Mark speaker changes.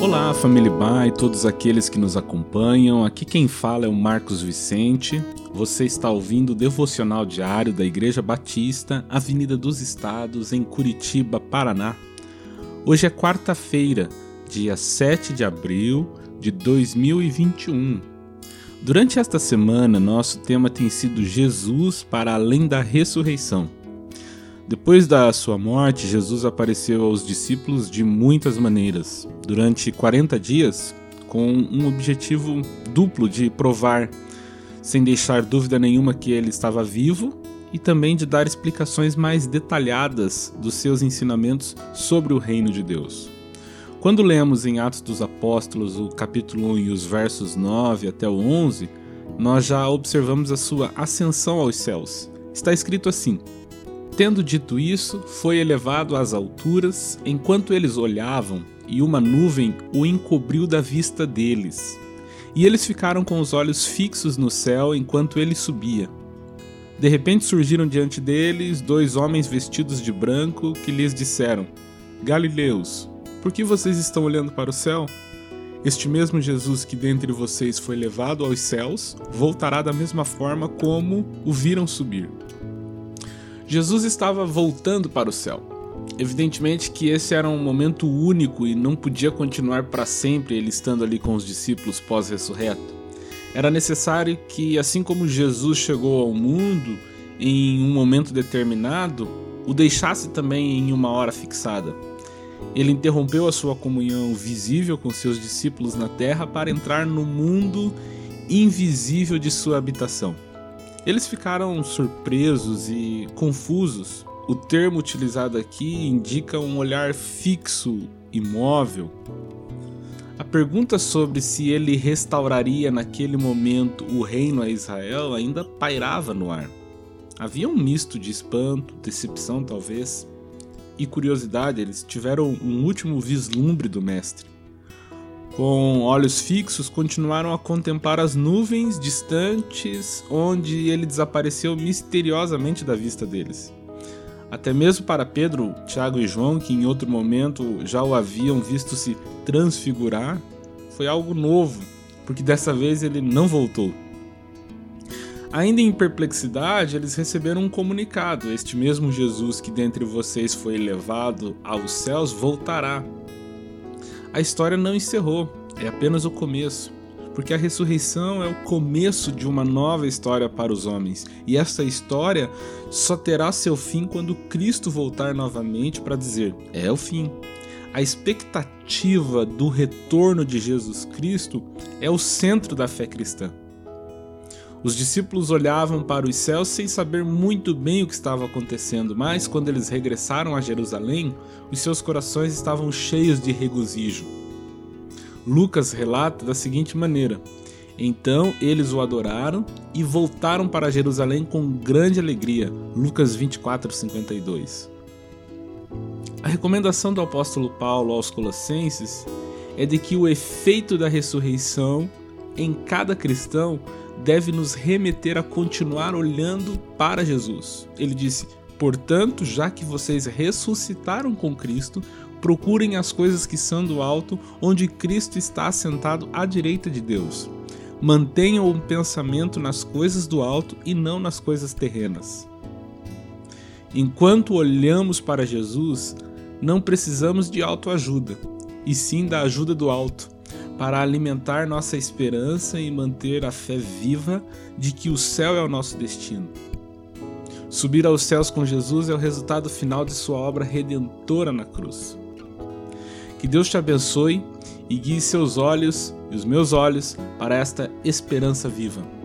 Speaker 1: Olá, família Ba e todos aqueles que nos acompanham. Aqui quem fala é o Marcos Vicente. Você está ouvindo o devocional diário da Igreja Batista, Avenida dos Estados, em Curitiba, Paraná. Hoje é quarta-feira, dia 7 de abril de 2021. Durante esta semana, nosso tema tem sido Jesus para além da ressurreição. Depois da sua morte, Jesus apareceu aos discípulos de muitas maneiras, durante 40 dias, com um objetivo duplo de provar, sem deixar dúvida nenhuma, que ele estava vivo e também de dar explicações mais detalhadas dos seus ensinamentos sobre o reino de Deus. Quando lemos em Atos dos Apóstolos o capítulo 1 e os versos 9 até o 11, nós já observamos a sua ascensão aos céus. Está escrito assim: Tendo dito isso, foi elevado às alturas, enquanto eles olhavam, e uma nuvem o encobriu da vista deles. E eles ficaram com os olhos fixos no céu enquanto ele subia. De repente surgiram diante deles dois homens vestidos de branco que lhes disseram: Galileus, por que vocês estão olhando para o céu? Este mesmo Jesus que dentre vocês foi levado aos céus, voltará da mesma forma como o viram subir. Jesus estava voltando para o céu. Evidentemente que esse era um momento único e não podia continuar para sempre ele estando ali com os discípulos pós-ressurreto. Era necessário que, assim como Jesus chegou ao mundo em um momento determinado, o deixasse também em uma hora fixada. Ele interrompeu a sua comunhão visível com seus discípulos na terra para entrar no mundo invisível de sua habitação. Eles ficaram surpresos e confusos. O termo utilizado aqui indica um olhar fixo, imóvel. A pergunta sobre se ele restauraria naquele momento o reino a Israel ainda pairava no ar. Havia um misto de espanto, decepção talvez, e curiosidade, eles tiveram um último vislumbre do Mestre. Com olhos fixos, continuaram a contemplar as nuvens distantes, onde ele desapareceu misteriosamente da vista deles. Até mesmo para Pedro, Tiago e João, que em outro momento já o haviam visto se transfigurar, foi algo novo, porque dessa vez ele não voltou. Ainda em perplexidade, eles receberam um comunicado: Este mesmo Jesus que dentre vocês foi levado aos céus voltará a história não encerrou, é apenas o começo. Porque a ressurreição é o começo de uma nova história para os homens, e essa história só terá seu fim quando Cristo voltar novamente para dizer: é o fim. A expectativa do retorno de Jesus Cristo é o centro da fé cristã. Os discípulos olhavam para os céus sem saber muito bem o que estava acontecendo, mas quando eles regressaram a Jerusalém, os seus corações estavam cheios de regozijo. Lucas relata da seguinte maneira: Então eles o adoraram e voltaram para Jerusalém com grande alegria. Lucas 24:52. A recomendação do apóstolo Paulo aos Colossenses é de que o efeito da ressurreição em cada cristão deve nos remeter a continuar olhando para Jesus. Ele disse: Portanto, já que vocês ressuscitaram com Cristo, procurem as coisas que são do alto, onde Cristo está assentado à direita de Deus. Mantenham o pensamento nas coisas do alto e não nas coisas terrenas. Enquanto olhamos para Jesus, não precisamos de autoajuda, e sim da ajuda do alto para alimentar nossa esperança e manter a fé viva de que o céu é o nosso destino. Subir aos céus com Jesus é o resultado final de sua obra redentora na cruz. Que Deus te abençoe e guie seus olhos e os meus olhos para esta esperança viva.